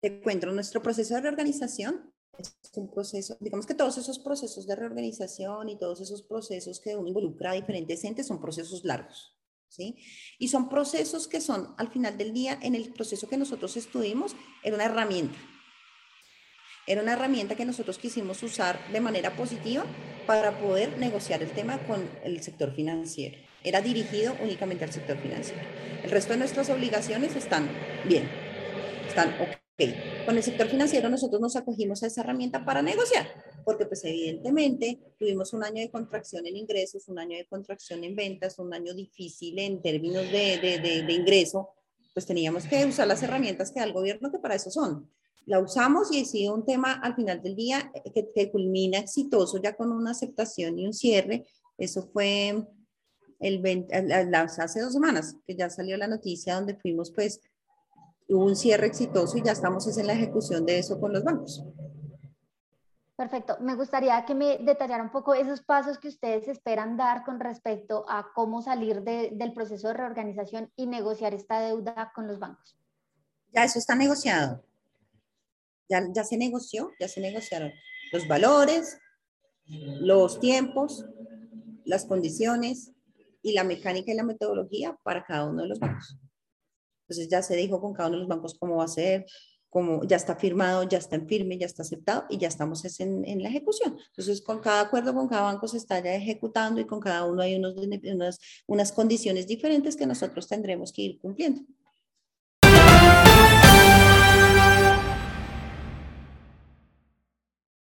Te cuento, nuestro proceso de reorganización es un proceso, digamos que todos esos procesos de reorganización y todos esos procesos que uno involucra a diferentes entes son procesos largos, ¿sí? Y son procesos que son, al final del día, en el proceso que nosotros estuvimos, era una herramienta. Era una herramienta que nosotros quisimos usar de manera positiva para poder negociar el tema con el sector financiero. Era dirigido únicamente al sector financiero. El resto de nuestras obligaciones están bien, están ok. Con el sector financiero nosotros nos acogimos a esa herramienta para negociar, porque pues evidentemente tuvimos un año de contracción en ingresos, un año de contracción en ventas, un año difícil en términos de, de, de, ingreso, pues teníamos que usar las herramientas que da el gobierno que para eso son. La usamos y ha sido un tema al final del día que, que culmina exitoso ya con una aceptación y un cierre. Eso fue el 20, hace dos semanas que ya salió la noticia donde fuimos pues hubo un cierre exitoso y ya estamos en la ejecución de eso con los bancos. Perfecto. Me gustaría que me detallara un poco esos pasos que ustedes esperan dar con respecto a cómo salir del proceso de reorganización y negociar esta deuda con los bancos. Ya eso está negociado. Ya, ya se negoció, ya se negociaron los valores, los tiempos, las condiciones y la mecánica y la metodología para cada uno de los bancos. Entonces ya se dijo con cada uno de los bancos cómo va a ser, cómo ya está firmado, ya está en firme, ya está aceptado y ya estamos en, en la ejecución. Entonces con cada acuerdo con cada banco se está ya ejecutando y con cada uno hay unos, unas, unas condiciones diferentes que nosotros tendremos que ir cumpliendo.